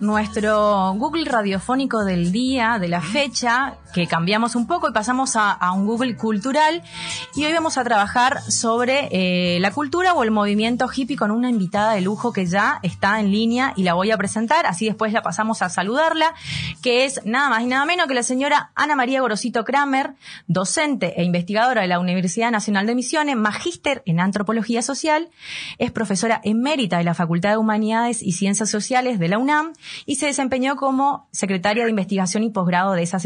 nuestro Google radiofónico del día, de la fecha, que cambiamos un poco y pasamos a, un Google cultural. Y hoy vamos a trabajar sobre eh, la cultura o el movimiento hippie con una invitada de lujo que ya está en línea y la voy a presentar. Así después la pasamos a saludarla, que es nada más y nada menos que la señora Ana María Gorosito Kramer, docente e investigadora de la Universidad Nacional de Misiones, magíster en antropología social, es profesora emérita de la Facultad de Humanidades y Ciencias Sociales de la UNAM y se desempeñó como secretaria de investigación y posgrado de esa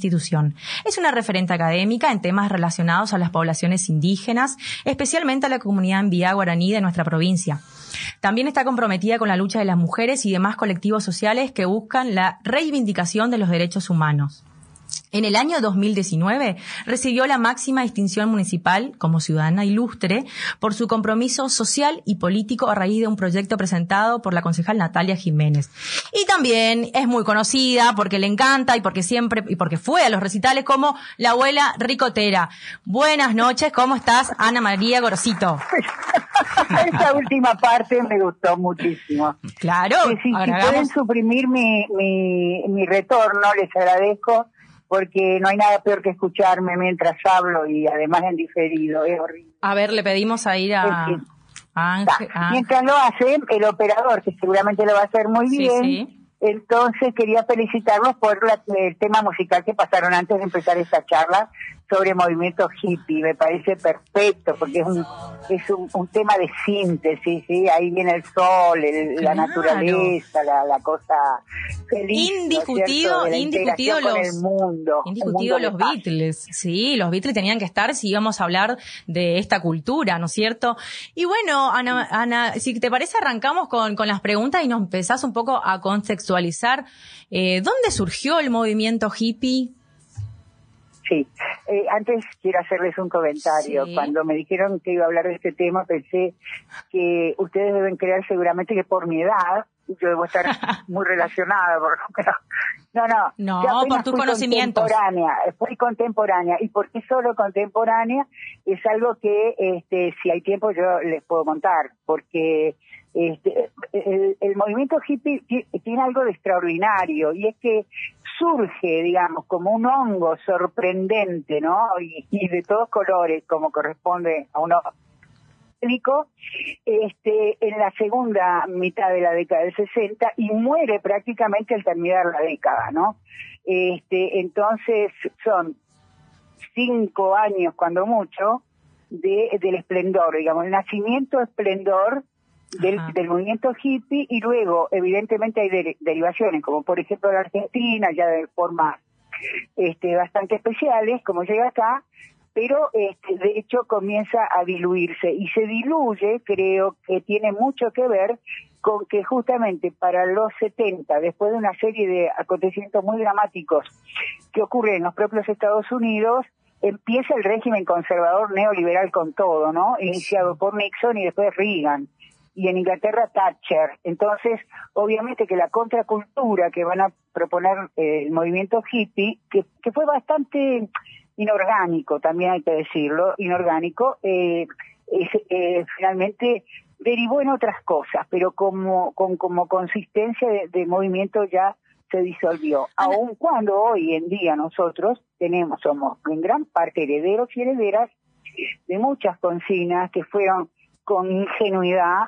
institución. Es una referente académica en temas relacionados a las poblaciones indígenas, especialmente a la comunidad en Vía Guaraní de nuestra provincia. También está comprometida con la lucha de las mujeres y demás colectivos sociales que buscan la reivindicación de los derechos humanos. En el año 2019 recibió la máxima distinción municipal como ciudadana ilustre por su compromiso social y político a raíz de un proyecto presentado por la concejal Natalia Jiménez. Y también es muy conocida porque le encanta y porque siempre y porque fue a los recitales como la abuela ricotera. Buenas noches, ¿cómo estás, Ana María Gorosito? Esta última parte me gustó muchísimo. Claro. si, pueden suprimir mi, mi, mi retorno, les agradezco porque no hay nada peor que escucharme mientras hablo y además en diferido, es horrible. A ver, le pedimos a ir a... Ángel, Mientras lo hace el operador, que seguramente lo va a hacer muy bien, entonces quería felicitarlos por el tema musical que pasaron antes de empezar esta charla, sobre movimiento hippie, me parece perfecto, porque es un, es un, tema de síntesis, ¿sí? ahí viene el sol, la naturaleza, la, cosa feliz. Indiscutido, indiscutido los, el mundo, indiscutido los Beatles, sí, los Beatles tenían que estar si íbamos a hablar de esta cultura, ¿no es cierto? Y bueno, Ana, Ana si te parece arrancamos con, con las preguntas y nos empezás un poco a contextualizar, eh, ¿dónde surgió el movimiento hippie? Sí, eh, antes quiero hacerles un comentario. Cuando me dijeron que iba a hablar de este tema, pensé que ustedes deben creer seguramente que por mi edad yo debo estar muy relacionada, pero no, no, no, por tu conocimiento. Contemporánea, fui contemporánea. ¿Y por qué solo contemporánea? Es algo que, este, si hay tiempo, yo les puedo contar, porque este, el, el movimiento hippie tiene algo de extraordinario y es que surge, digamos, como un hongo sorprendente, ¿no? Y, de todos colores, como corresponde a uno este, en la segunda mitad de la década del 60 y muere prácticamente al terminar la década, ¿no? Este, entonces son cinco años, cuando mucho, de, del esplendor, digamos, el nacimiento esplendor del, movimiento hippie y luego evidentemente hay derivaciones como por ejemplo la Argentina ya de formas este, bastante especiales como llega acá pero este, de hecho comienza a diluirse y se diluye creo que tiene mucho que ver con que justamente para los 70, después de una serie de acontecimientos muy dramáticos que ocurren en los propios Estados Unidos, empieza el régimen conservador neoliberal con todo, ¿no? Iniciado por Nixon y después Reagan y en Inglaterra Thatcher. Entonces, obviamente que la contracultura que van a proponer eh, el movimiento hippie, que, que, fue bastante inorgánico, también hay que decirlo, inorgánico, eh, eh, finalmente derivó en otras cosas, pero como, con, como consistencia de, movimiento ya se disolvió. Aun cuando hoy en día nosotros tenemos, somos en gran parte herederos y herederas de muchas consignas que fueron con ingenuidad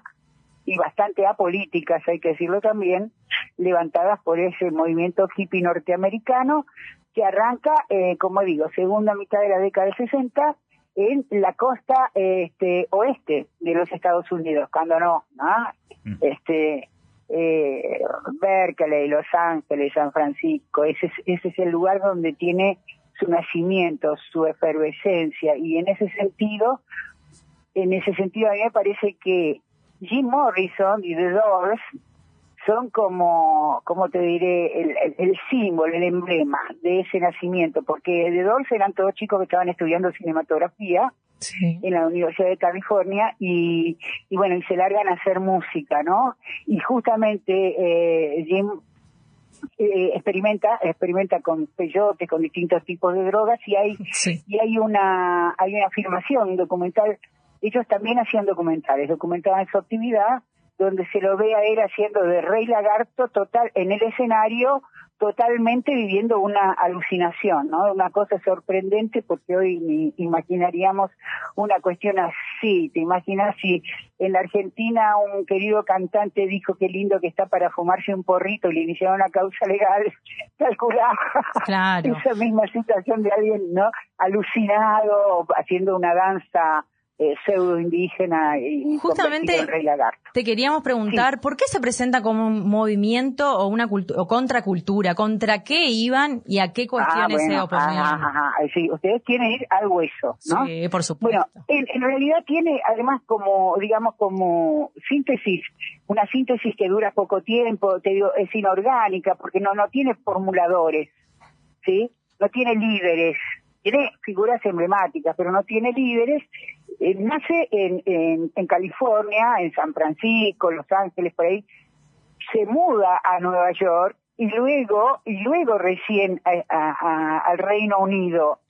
y bastante apolíticas, hay que decirlo también, levantadas por ese movimiento hippie norteamericano que arranca, eh, como digo, segunda mitad de la década del 60 en la costa este, oeste de los Estados Unidos, cuando no, mm. este eh, Berkeley, Los Ángeles, San Francisco, ese ese es el lugar donde tiene su nacimiento, su efervescencia, y en ese sentido, en ese sentido a mí me parece que Jim Morrison y The Doors son como, como te diré, el, símbolo, el emblema de ese nacimiento, porque The Doors eran todos chicos que estaban estudiando cinematografía en la Universidad de California y, y bueno, y se largan a hacer música, ¿no? Y justamente eh, Jim eh, experimenta experimenta con peyote, con distintos tipos de drogas y hay y hay una hay una afirmación un documental ellos también hacían documentales, documentaban su actividad, donde se lo ve a él haciendo de rey lagarto total en el escenario totalmente viviendo una alucinación, ¿no? Una cosa sorprendente porque hoy ni imaginaríamos una cuestión así. ¿Te imaginas si en la Argentina un querido cantante dijo qué lindo que está para fumarse un porrito y le iniciaron una causa legal? Calculaba claro. esa misma situación de alguien, ¿no? Alucinado, haciendo una danza eh, pseudo indígena y justamente rey lagarto. te queríamos preguntar por qué se presenta como un movimiento o una o contracultura contra qué iban y a qué cuestiones ah, se oponían sí ustedes quieren ir al hueso no sí por supuesto. Bueno en, realidad tiene además como digamos como síntesis una síntesis que dura poco tiempo te digo es inorgánica porque no no tiene formuladores sí no tiene líderes. Tiene figuras emblemáticas, pero no tiene líderes. Eh, nace en, California, en San Francisco, Los Ángeles, por ahí. Se muda a Nueva York y luego, y luego recién al Reino Unido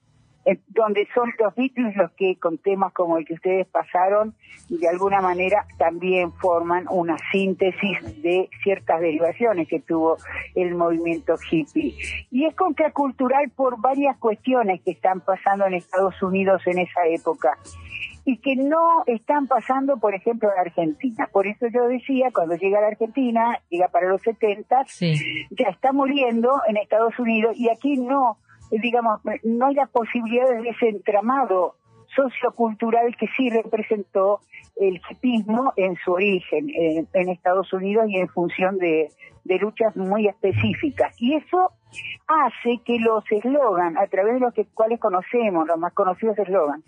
donde son los Beatles los que con temas como el que ustedes pasaron de alguna manera también forman una síntesis de ciertas derivaciones que tuvo el movimiento hippie. Y es contracultural por varias cuestiones que están pasando en Estados Unidos en esa época y que no están pasando, por ejemplo, en Argentina. Por eso yo decía, cuando llega a la Argentina, llega para los 70, ya está muriendo en Estados Unidos y aquí no digamos, no hay la posibilidad de ese entramado sociocultural que sí representó el hipismo en su origen en, Estados Unidos y en función de, luchas muy específicas. Y eso hace que los eslogan, a través de los cuales conocemos, los más conocidos eslogan,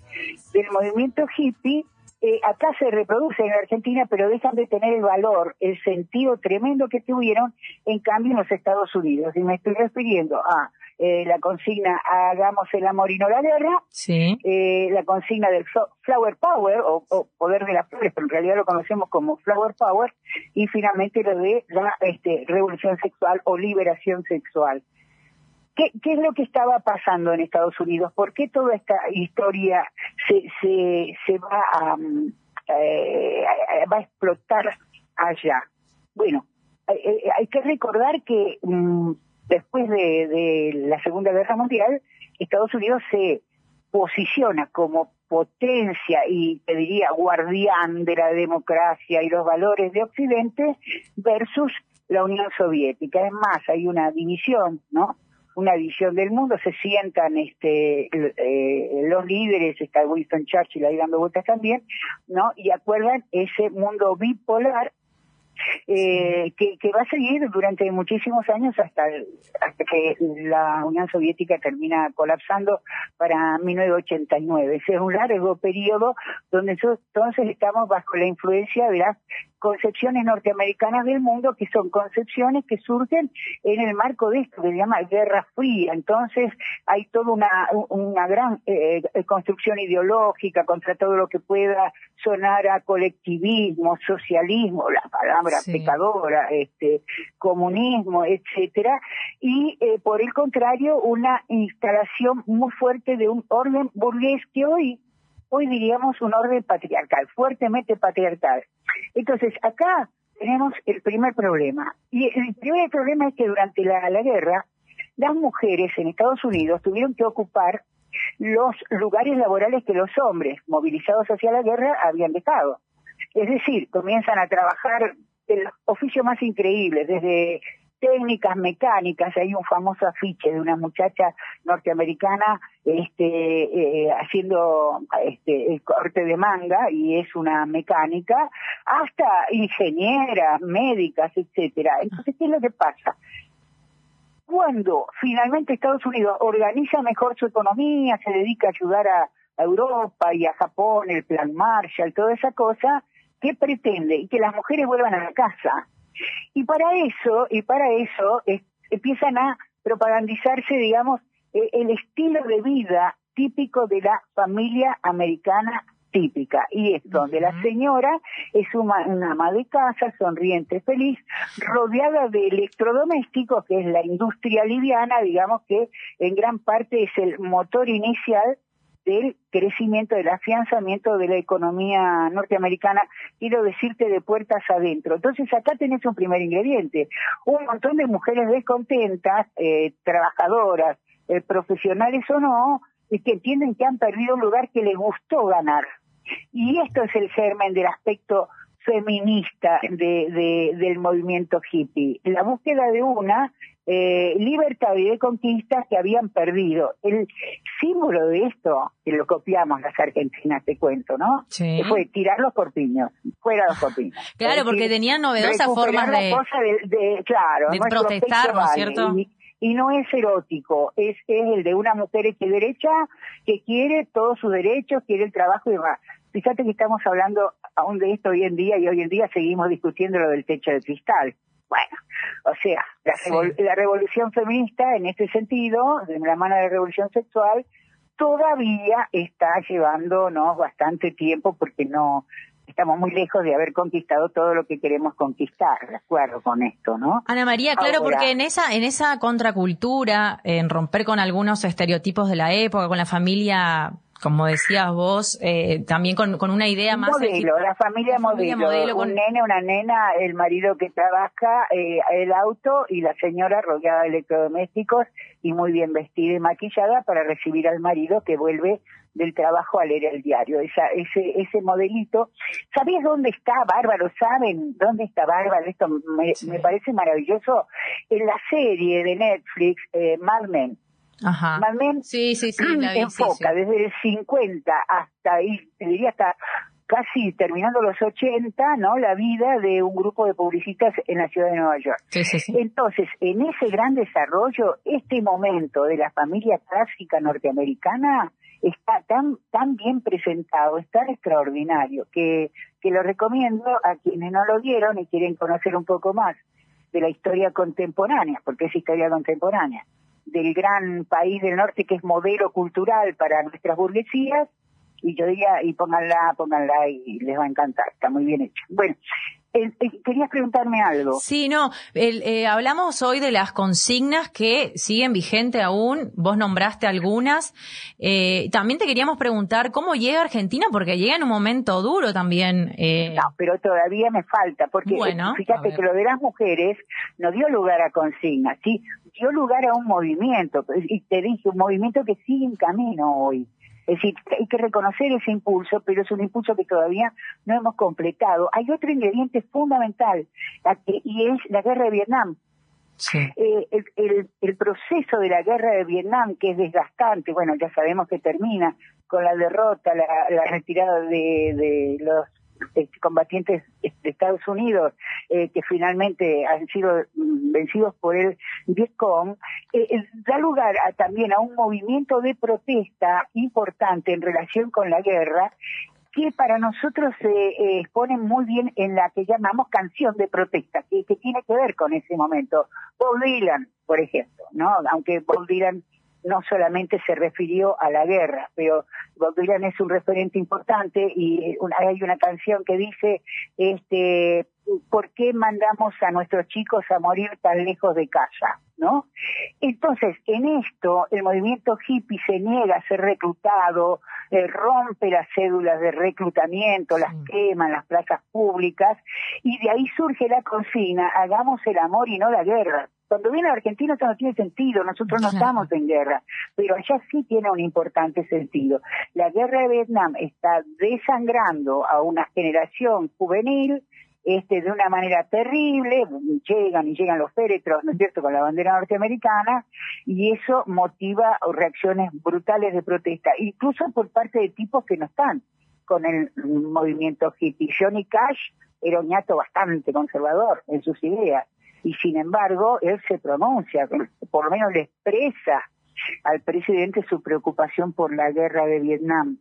del movimiento hippie, eh, acá se reproducen en Argentina, pero dejan de tener el valor, el sentido tremendo que tuvieron, en cambio, en los Estados Unidos. Y me estoy refiriendo a eh, la consigna Hagamos el amor y no la guerra, sí. eh, la consigna del Flower Power, o, poder de las flores, pero en realidad lo conocemos como Flower Power, y finalmente lo de la este, revolución sexual o liberación sexual. ¿Qué, ¿Qué, es lo que estaba pasando en Estados Unidos? ¿Por qué toda esta historia se, se, se va, a, eh, va a explotar allá? Bueno, hay, que recordar que mm, después de, la Segunda Guerra Mundial, Estados Unidos se posiciona como potencia y te diría guardián de la democracia y los valores de Occidente versus la Unión Soviética. Es más, hay una división, ¿no? Una división del mundo, se sientan este eh, los líderes, está Winston Churchill ahí dando vueltas también, ¿no? Y acuerdan ese mundo bipolar eh, que, que, va a seguir durante muchísimos años hasta, hasta que la Unión Soviética termina colapsando para 1989. Ese es un largo periodo donde entonces estamos bajo la influencia de las concepciones norteamericanas del mundo, que son concepciones que surgen en el marco de esto que se llama Guerra Fría. Entonces hay toda una, una gran eh, construcción ideológica contra todo lo que pueda sonar a colectivismo, socialismo, la palabra pecadora, este, comunismo, etcétera, y eh, por el contrario una instalación muy fuerte de un orden burgués que hoy hoy diríamos un orden patriarcal, fuertemente patriarcal. Entonces, acá tenemos el primer problema. Y el primer problema es que durante la, guerra, las mujeres en Estados Unidos tuvieron que ocupar los lugares laborales que los hombres movilizados hacia la guerra habían dejado. Es decir, comienzan a trabajar el oficio más increíble, desde técnicas mecánicas. Hay un famoso afiche de una muchacha norteamericana este, eh, haciendo este, el corte de manga y es una mecánica, hasta ingenieras, médicas, etcétera. Entonces, ¿qué es lo que pasa? Cuando finalmente Estados Unidos organiza mejor su economía, se dedica a ayudar a, Europa y a Japón, el plan Marshall, toda esa cosa, ¿qué pretende? Y que las mujeres vuelvan a la casa. Y para eso, y para eso empiezan a propagandizarse, digamos, e, el estilo de vida típico de la familia americana típica. Y es donde la señora es una, una, ama de casa, sonriente, feliz, rodeada de electrodomésticos, que es la industria liviana, digamos que en gran parte es el motor inicial del crecimiento, del afianzamiento de la economía norteamericana, quiero decirte de puertas adentro. Entonces acá tenés un primer ingrediente, un montón de mujeres descontentas, eh, trabajadoras, eh, profesionales o no, que entienden que han perdido un lugar que les gustó ganar. Y esto es el germen del aspecto feminista de, del movimiento hippie, la búsqueda de una eh, libertad y de conquistas que habían perdido. El símbolo de esto, que lo copiamos las argentinas, te cuento, ¿no? Sí. Fue tirar los corpiños, fuera los corpiños. claro, porque tenían novedosas formas de, claro, de protestar, ¿no es cierto? Y, no es erótico, es, es el de una mujer hecha derecha que quiere todos sus derechos, quiere el trabajo y demás. Fíjate que estamos hablando aún de esto hoy en día y hoy en día seguimos discutiendo lo del techo de cristal. Bueno, o sea, la, revolución feminista en este sentido, de la mano de la revolución sexual, todavía está llevándonos bastante tiempo porque no estamos muy lejos de haber conquistado todo lo que queremos conquistar, de acuerdo con esto, ¿no? Ana María, claro, porque en esa en esa contracultura, en romper con algunos estereotipos de la época, con la familia como decías vos, eh, también con, con, una idea más... Modelo, la familia, modelo, un nene, una nena, el marido que trabaja, eh, el auto y la señora rodeada de electrodomésticos y muy bien vestida y maquillada para recibir al marido que vuelve del trabajo a leer el diario. Esa, ese, ese modelito. ¿Sabías dónde está Bárbaro? ¿Saben dónde está Bárbaro? Esto me, me parece maravilloso. En la serie de Netflix, eh, Mad Men Ajá. sí, sí, sí, enfoca desde el 50 hasta, te diría hasta casi terminando los 80, ¿no? La vida de un grupo de publicistas en la ciudad de Nueva York. Sí, sí, sí. Entonces, en ese gran desarrollo, este momento de la familia clásica norteamericana está tan tan bien presentado, es tan extraordinario que que lo recomiendo a quienes no lo vieron y quieren conocer un poco más de la historia contemporánea, porque es historia contemporánea del gran país del norte que es modelo cultural para nuestras burguesías y yo diría, y pónganla, pónganla y les va a encantar, está muy bien hecho. Bueno, eh, eh, querías preguntarme algo. Sí, no, eh, hablamos hoy de las consignas que siguen vigente aún, vos nombraste algunas. también te queríamos preguntar cómo llega Argentina, porque llega en un momento duro también. No, pero todavía me falta, porque fíjate que lo de las mujeres no dio lugar a consignas, ¿sí? Dio lugar a un movimiento, y te dije, un movimiento que sigue en camino hoy. Es decir, hay que reconocer ese impulso, pero es un impulso que todavía no hemos completado. Hay otro ingrediente fundamental, y es la guerra de Vietnam. Eh, el, el, proceso de la guerra de Vietnam, que es desgastante, bueno, ya sabemos que termina con la derrota, la, la retirada de, de los combatientes de Estados Unidos eh, que finalmente han sido vencidos por el Vietcong, eh, eh, da lugar también a un movimiento de protesta importante en relación con la guerra que para nosotros se expone muy bien en la que llamamos canción de protesta, que, que, tiene que ver con ese momento. Bob Dylan, por ejemplo, ¿no? Aunque Bob Dylan no solamente se refirió a la guerra, pero Bob Dylan es un referente importante y hay una canción que dice, este, ¿por qué mandamos a nuestros chicos a morir tan lejos de casa? ¿No? Entonces, en esto, el movimiento hippie se niega a ser reclutado, eh, rompe las cédulas de reclutamiento, las quema en las plazas públicas, y de ahí surge la consigna, hagamos el amor y no la guerra. Cuando viene a Argentina eso no tiene sentido, nosotros no estamos en guerra, pero allá sí tiene un importante sentido. La guerra de Vietnam está desangrando a una generación juvenil este, de una manera terrible, llegan y llegan los féretros, ¿no es cierto?, con la bandera norteamericana, y eso motiva reacciones brutales de protesta, incluso por parte de tipos que no están con el movimiento hippie. Johnny Cash era un ñato bastante conservador en sus ideas, y sin embargo él se pronuncia, por lo menos le expresa al presidente su preocupación por la guerra de Vietnam.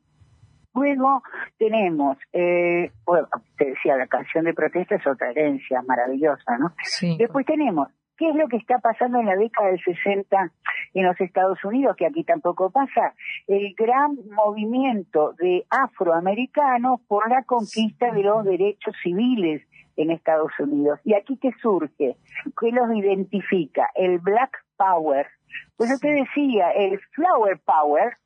Luego tenemos, eh, bueno, te decía, la canción de protesta es otra herencia maravillosa, ¿no? Sí. Después tenemos, ¿qué es lo que está pasando en la década del 60 en los Estados Unidos, que aquí tampoco pasa? El gran movimiento de afroamericanos por la conquista de los derechos civiles en Estados Unidos. ¿Y aquí qué surge? ¿Qué los identifica? El Black Power. Pues yo te decía, el Flower Power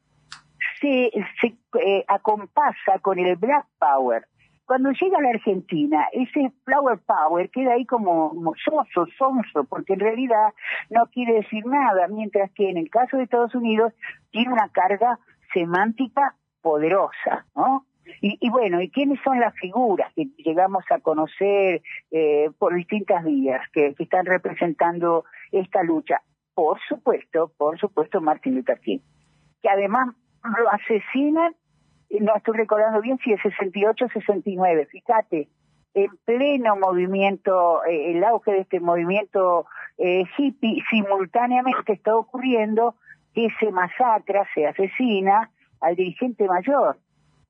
se, se eh, acompasa con el Black Power. Cuando llega a la Argentina, ese Flower Power queda ahí como mochoso, sonso, porque en realidad no quiere decir nada, mientras que en el caso de Estados Unidos tiene una carga semántica poderosa, ¿no? Y, bueno, ¿y quiénes son las figuras que llegamos a conocer eh, por distintas vías que, están representando esta lucha? Por supuesto, por supuesto, Martin Luther King, que además lo asesinan, no estoy recordando bien si es 68 69, fíjate, en pleno movimiento, eh, el auge de este movimiento eh, hippie, simultáneamente está ocurriendo que se masacra, se asesina al dirigente mayor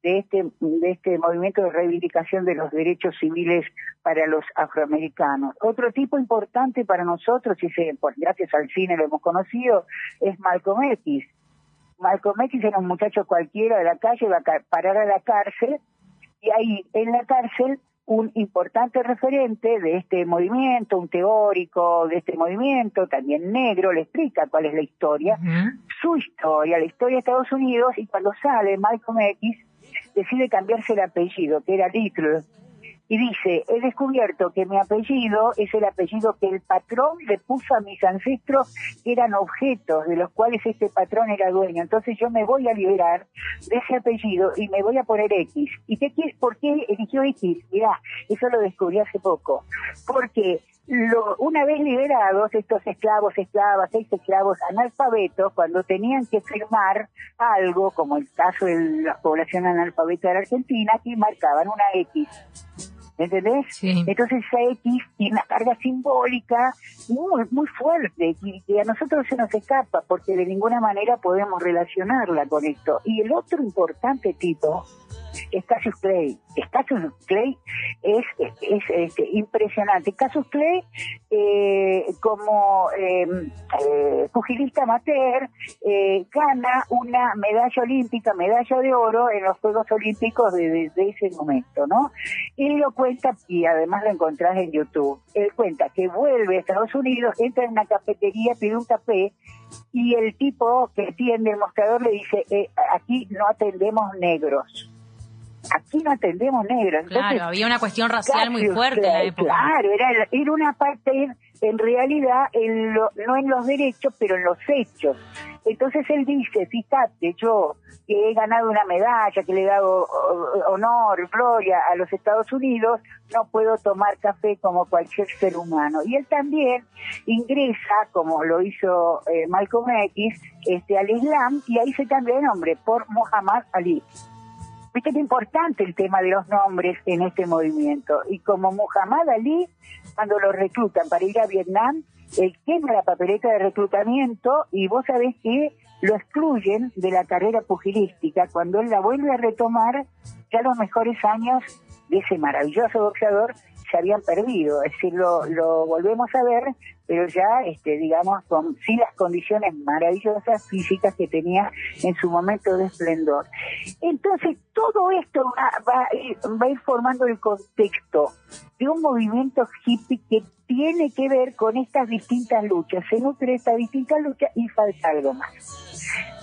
de este, de este movimiento de reivindicación de los derechos civiles para los afroamericanos. Otro tipo importante para nosotros, y se, gracias al cine lo hemos conocido, es Malcolm X. Malcolm X era un muchacho cualquiera de la calle, va a parar a la cárcel, y ahí en la cárcel un importante referente de este movimiento, un teórico de este movimiento, también negro, le explica cuál es la historia, su historia, la historia de Estados Unidos, y cuando sale Malcolm X, decide cambiarse el apellido, que era Little, y dice, he descubierto que mi apellido es el apellido que el patrón le puso a mis ancestros, que eran objetos de los cuales este patrón era dueño. Entonces yo me voy a liberar de ese apellido y me voy a poner X. ¿Y qué, por qué eligió X? Mirá, eso lo descubrí hace poco. Porque lo, una vez liberados estos esclavos, esclavas, seis esclavos analfabetos, cuando tenían que firmar algo, como el caso de la población analfabeta de la Argentina, que marcaban una X. ¿entendés? Entonces esa X tiene una carga simbólica muy, muy fuerte y, a nosotros se nos escapa porque de ninguna manera podemos relacionarla con esto. Y el otro importante tipo es Cassius Clay. Cassius Clay es, es, impresionante. Cassius Clay, eh, como em, eh, pugilista amateur, eh, gana una medalla olímpica, medalla de oro en los Juegos Olímpicos de, ese momento, ¿no? Él lo cuenta, y además lo encontrás en YouTube, él cuenta que vuelve a Estados Unidos, entra en una cafetería, pide un café, y el tipo que tiene el mostrador le dice, aquí no atendemos negros aquí no atendemos negros. claro, había una cuestión racial muy fuerte en la época. Claro, era, era una parte, en realidad, en no en los derechos, pero en los hechos. Entonces él dice, fíjate, yo que he ganado una medalla, que le he dado honor, gloria a los Estados Unidos, no puedo tomar café como cualquier ser humano. Y él también ingresa, como lo hizo eh, Malcolm X, este, al Islam, y ahí se cambia de nombre por Muhammad Ali. Viste que importante el tema de los nombres en este movimiento. Y como Muhammad Ali, cuando lo reclutan para ir a Vietnam, él quema la papeleta de reclutamiento y vos sabés que lo excluyen de la carrera pugilística. Cuando él la vuelve a retomar, ya los mejores años de ese maravilloso boxeador se habían perdido, es decir, lo, volvemos a ver, pero ya, este, digamos, con sí las condiciones maravillosas físicas que tenía en su momento de esplendor. Entonces, todo esto va, va, va a ir formando el contexto de un movimiento hippie que tiene que ver con estas distintas luchas, se nutre estas distintas luchas y falta algo más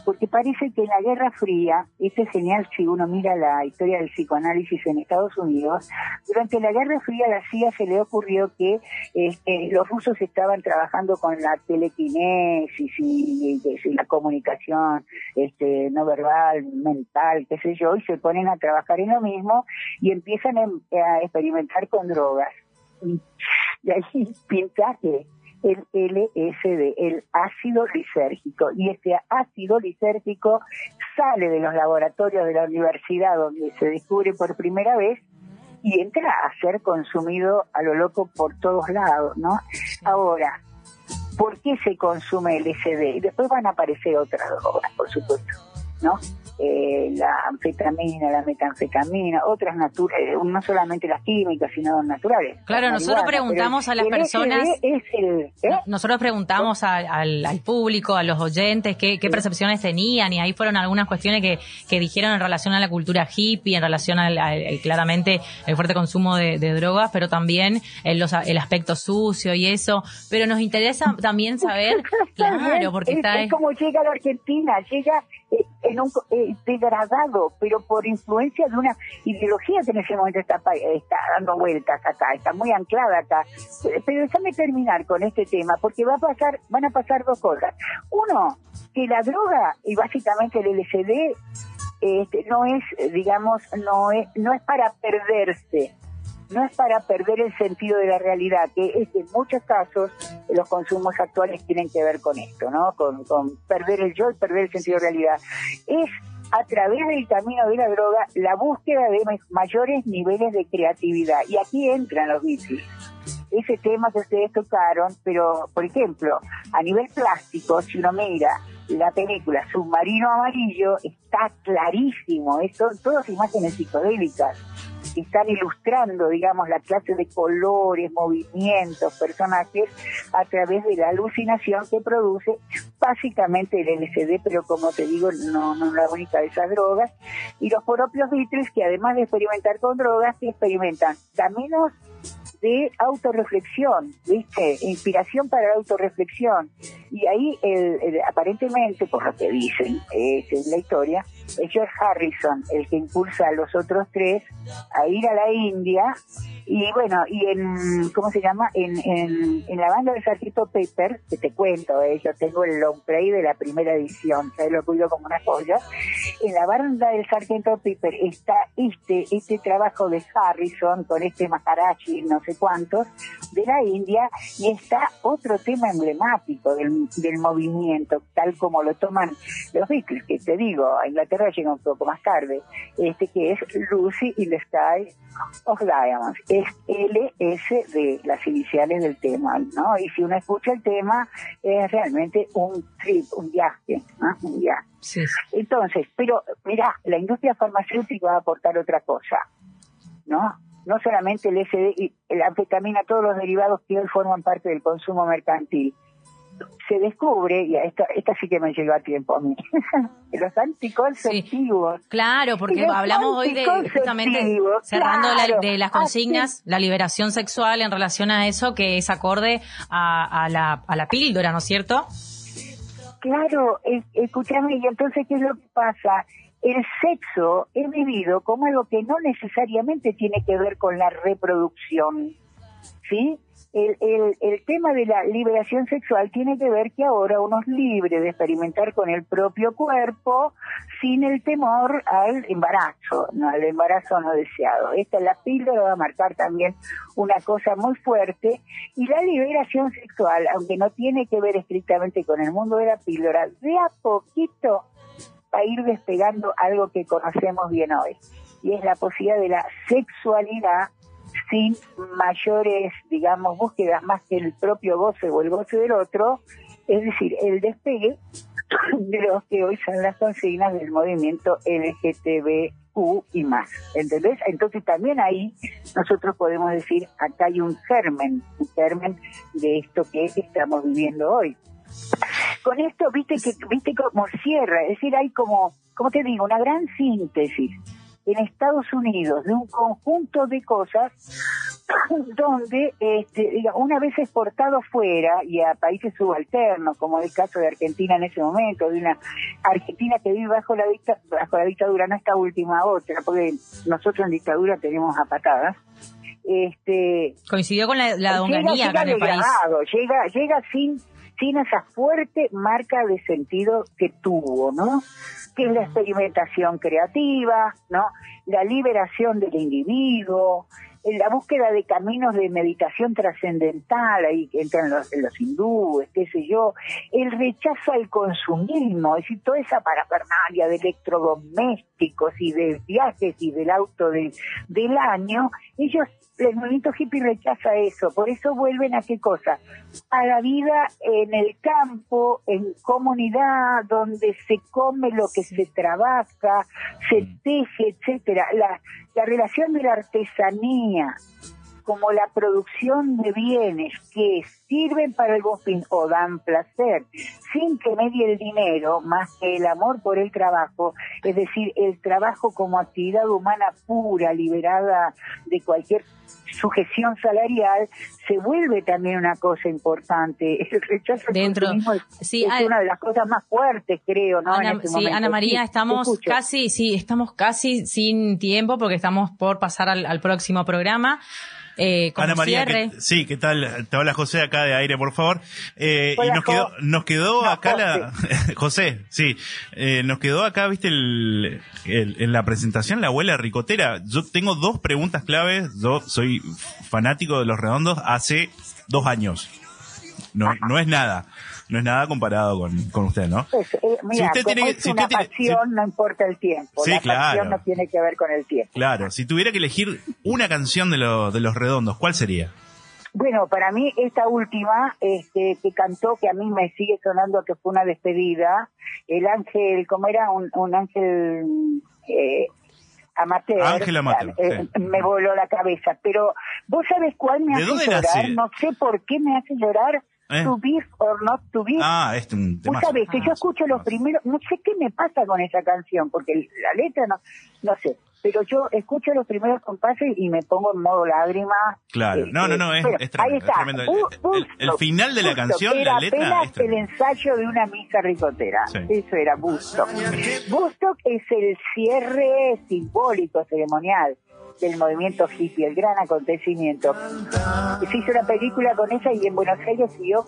porque parece que en la Guerra Fría, este es genial si uno mira la historia del psicoanálisis en Estados Unidos, durante la Guerra Fría a la CIA se le ocurrió que este, los rusos estaban trabajando con la telequinesis y, la comunicación este, no verbal, mental, qué sé yo, y se ponen a trabajar en lo mismo y empiezan a experimentar con drogas. Y ahí pinta que el LSD, el ácido lisérgico. Y este ácido lisérgico sale de los laboratorios de la universidad donde se descubre por primera vez y entra a ser consumido a lo loco por todos lados, ¿no? Ahora, ¿por qué se consume LSD? Y después van a aparecer otras drogas, por supuesto, ¿no? Eh, la anfetamina, la metanfetamina, otras naturales, eh, no solamente las químicas, sino naturales. Claro, nosotros preguntamos a las personas, ¿eh? nosotros preguntamos al, público, a los oyentes, qué, percepciones tenían y ahí fueron algunas cuestiones que, que dijeron en relación a la cultura hippie, en relación al, claramente el fuerte consumo de, drogas, pero también el, el aspecto sucio y eso. Pero nos interesa también saber, claro, porque es, está... Es como llega a la Argentina, llega en un eh, degradado, pero por influencia de una ideología que en ese momento está, está dando vueltas acá, está muy anclada acá. Pero déjame terminar con este tema, porque va a pasar, van a pasar dos cosas. Uno, que la droga y básicamente el LSD este, no es, digamos, no es, no es para perderse, no es para perder el sentido de la realidad, que es que en muchos casos los consumos actuales tienen que ver con esto, ¿no? Con, perder el yo y perder el sentido de realidad. Es a través del camino de la droga la búsqueda de mayores niveles de creatividad. Y aquí entran los bicis. Ese tema que ustedes tocaron, pero, por ejemplo, a nivel plástico, si uno mira la película Submarino Amarillo, está clarísimo, son todas imágenes psicodélicas están ilustrando, digamos, la clase de colores, movimientos, personajes a través de la alucinación que produce básicamente el LSD, pero como te digo, no, no es la única de esas drogas. Y los propios Beatles, que además de experimentar con drogas, experimentan caminos de autorreflexión, ¿viste? Inspiración para la autorreflexión. Y ahí, el, aparentemente, por lo que dicen, es la historia, es George Harrison el que impulsa a los otros tres a ir a la India y bueno, y en, ¿cómo se llama? En, en, la banda de Sargento Pepper, que te cuento, eh, yo tengo el long play de la primera edición, que lo cuido como una joya, en la banda del Sargento Pepper está este, este trabajo de Harrison con este Maharaji, no sé cuántos, de la India, y está otro tema emblemático del, del movimiento, tal como lo toman los Beatles, que te digo, a Inglaterra llega un poco más tarde, este que es Lucy in the Sky of Diamonds es LS de las iniciales del tema, ¿no? Y si uno escucha el tema, es realmente un trip, un viaje, ¿no? Un viaje. Entonces, pero mira, la industria farmacéutica va a aportar otra cosa, ¿no? No solamente el SD y la anfetamina, todos los derivados que hoy forman parte del consumo mercantil, se descubre, y esta, esta sí que me llegó a tiempo a mí, los anticonceptivos. claro, porque hablamos hoy de justamente cerrando de las consignas, la liberación sexual en relación a eso que es acorde a, la, a la píldora, ¿no es cierto? Claro, escúchame, y entonces, ¿qué es lo que pasa? El sexo es vivido como algo que no necesariamente tiene que ver con la reproducción, ¿sí? El, el, el, tema de la liberación sexual tiene que ver que ahora uno es libre de experimentar con el propio cuerpo sin el temor al embarazo, no al embarazo no deseado. Esta la píldora va a marcar también una cosa muy fuerte y la liberación sexual, aunque no tiene que ver estrictamente con el mundo de la píldora, de a poquito va a ir despegando algo que conocemos bien hoy y es la posibilidad de la sexualidad sin mayores, digamos, búsquedas más que el propio goce o el goce del otro, es decir, el despegue de los que hoy son las consignas del movimiento LGTBQ y más. ¿Entendés? Entonces también ahí nosotros podemos decir, acá hay un germen, un germen de esto que estamos viviendo hoy. Con esto, viste que viste como cierra, es decir, hay como, como te digo, una gran síntesis en Estados Unidos de un conjunto de cosas donde este, una vez exportado fuera y a países subalternos, como el caso de Argentina en ese momento, de una Argentina que vive bajo la, bajo la dictadura, no esta última otra, porque nosotros en dictadura tenemos a patadas, este coincidió con la, la llega, acá en el país. Llega, llega sin, sin esa fuerte marca de sentido que tuvo, ¿no? que es la experimentación creativa, ¿no? La liberación del individuo, la búsqueda de caminos de meditación trascendental, ahí entran los, los hindúes, qué sé yo, el rechazo al consumismo, es decir, toda esa parafernalia de electrodomésticos y de viajes y del auto del año, ellos el movimiento hippie rechaza eso, por eso vuelven a qué cosa? A la vida en el campo, en comunidad, donde se come lo que se trabaja, se mm. teje, etcétera. La, la relación de la artesanía como la producción de bienes que sirven para el bospín o dan placer, sin que medie el dinero, más que el amor por el trabajo, es decir, el trabajo como actividad humana pura, liberada de cualquier sujeción salarial se vuelve también una cosa importante. El rechazo Dentro, es, sí, una de las cosas más fuertes, creo, ¿no? Ana, este sí, Ana María, estamos casi, sí, estamos casi sin tiempo porque estamos por pasar al próximo programa. Eh, Ana María, sí, ¿qué tal? Te habla José acá de aire, por favor. Eh, y nos quedó, nos quedó acá la, José, sí, eh, nos quedó acá, viste, el, en la presentación la abuela ricotera. Yo tengo dos preguntas claves. Yo soy fanático de los redondos hace dos años. No, no es nada no es nada comparado con, con usted, ¿no? Pues, eh, mira, si usted tiene, si una pasión, no importa el tiempo. Sí, la pasión no tiene que ver con el tiempo. Claro, si tuviera que elegir una canción de, de Los Redondos, ¿cuál sería? Bueno, para mí esta última este, que cantó, que a mí me sigue sonando que fue una despedida, el ángel, ¿cómo era? Un, un ángel eh, amateur. Ángel amateur. Eh, me voló la cabeza. Pero, ¿vos sabés cuál me hace llorar? No sé por qué me hace llorar eh. To be or not to be. Ah, este un tema. sabés que yo ah, escucho los primeros, no sé qué me pasa con esa canción, porque la letra no, no sé, pero yo escucho los primeros compases y me pongo en modo lágrima. Claro, no, no, no, es, tremendo. El, final de la canción, la letra. Es el ensayo de una misa ricotera. Eso era Bustock. Bustock es el cierre simbólico, ceremonial del movimiento hippie, el gran acontecimiento. Se hizo una película con ella y en Buenos Aires siguió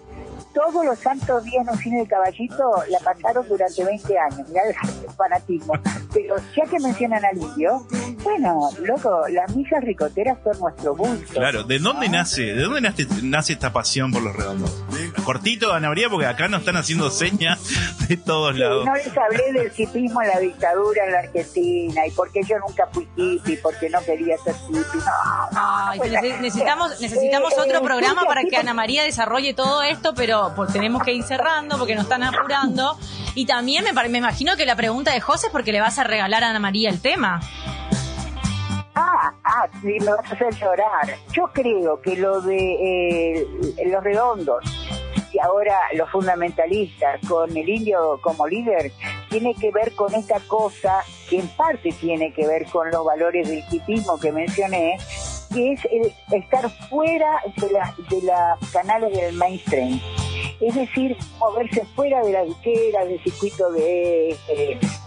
todos los santos días en un cine de caballito, la pasaron durante 20 años, mirá el fanatismo. Pero ya que mencionan al indio, bueno, loco, las misas ricoteras son nuestro gusto. Claro, ¿de dónde nace? ¿De dónde nace, nace esta pasión por los redondos? Cortito, Ana María, porque acá nos están haciendo señas de todos lados. No les hablé del hipismo en la dictadura en la Argentina y porque yo nunca fui hippie, porque no quería ser hippie. No, pues necesitamos, necesitamos eh, otro programa para que Ana María desarrolle todo esto, pero pues tenemos que ir cerrando porque nos están apurando. Y también me, me imagino que la pregunta de José es porque le vas a regalar a Ana María el tema. Ah, ah, sí, me vas a hacer llorar. Yo creo que lo de eh, los redondos y ahora los fundamentalistas con el indio como líder tiene que ver con esta cosa que en parte tiene que ver con los valores del hipismo que mencioné, que es el estar fuera de, la, de los canales del mainstream. Es decir, moverse fuera de la disquera, del circuito de,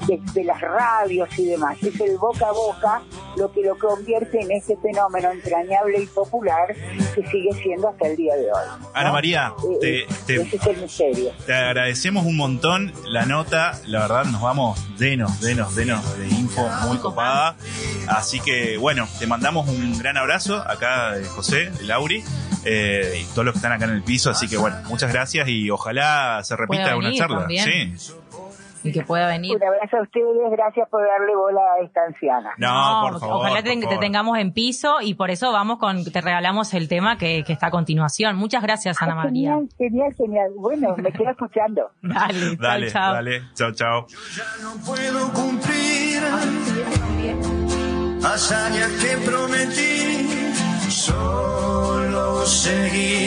de, las radios y demás. Es el boca a boca lo que lo convierte en este fenómeno entrañable y popular que sigue siendo hasta el día de hoy. Ana María, eh, te, ese es el misterio. Te agradecemos un montón la nota, la verdad nos vamos llenos, llenos, llenos de info muy copada. Así que bueno, te mandamos un gran abrazo acá de José, de Lauri. Eh, y todos los que están acá en el piso. Así que bueno, muchas gracias y ojalá se repita una charla. Sí. Y que pueda venir. Un abrazo a ustedes, gracias por darle bola a esta anciana. No, por favor. Ojalá te, tengamos en piso y por eso vamos con, te regalamos el tema que, está a continuación. Muchas gracias, Ana María. Genial, genial, genial. Bueno, me quedo escuchando. dale, dale, chao, Dale, chao, chao. ya no puedo cumplir hazañas que prometí solo seguir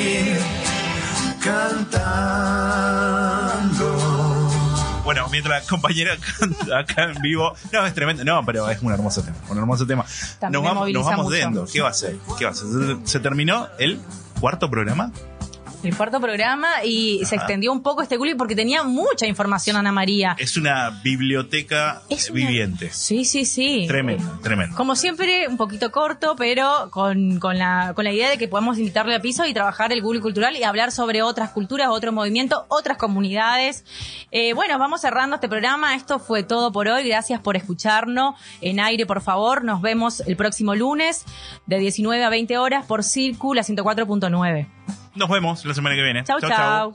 mientras la compañera canta acá en vivo, no, es tremendo, no, pero es un hermoso tema, un hermoso tema. nos vamos, nos vamos ¿Qué va a ser? ¿Qué va a ser? Se terminó el cuarto programa el cuarto programa y se extendió un poco este Gulli porque tenía mucha información Ana María. Es una biblioteca viviente. Sí, sí, sí. Tremendo, tremendo. Como siempre, un poquito corto, pero con, con, la, con la idea de que podamos invitarle a piso y trabajar el Google Cultural y hablar sobre otras culturas, otros movimientos, otras comunidades. Eh, bueno, vamos cerrando este programa. Esto fue todo por hoy. Gracias por escucharnos. En aire, por favor. Nos vemos el próximo lunes de 19 a 20 horas por Círculo 104.9. Nos vemos la semana que viene. Chau, chau.